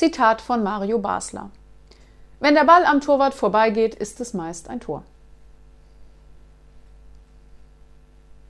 Zitat von Mario Basler. Wenn der Ball am Torwart vorbeigeht, ist es meist ein Tor.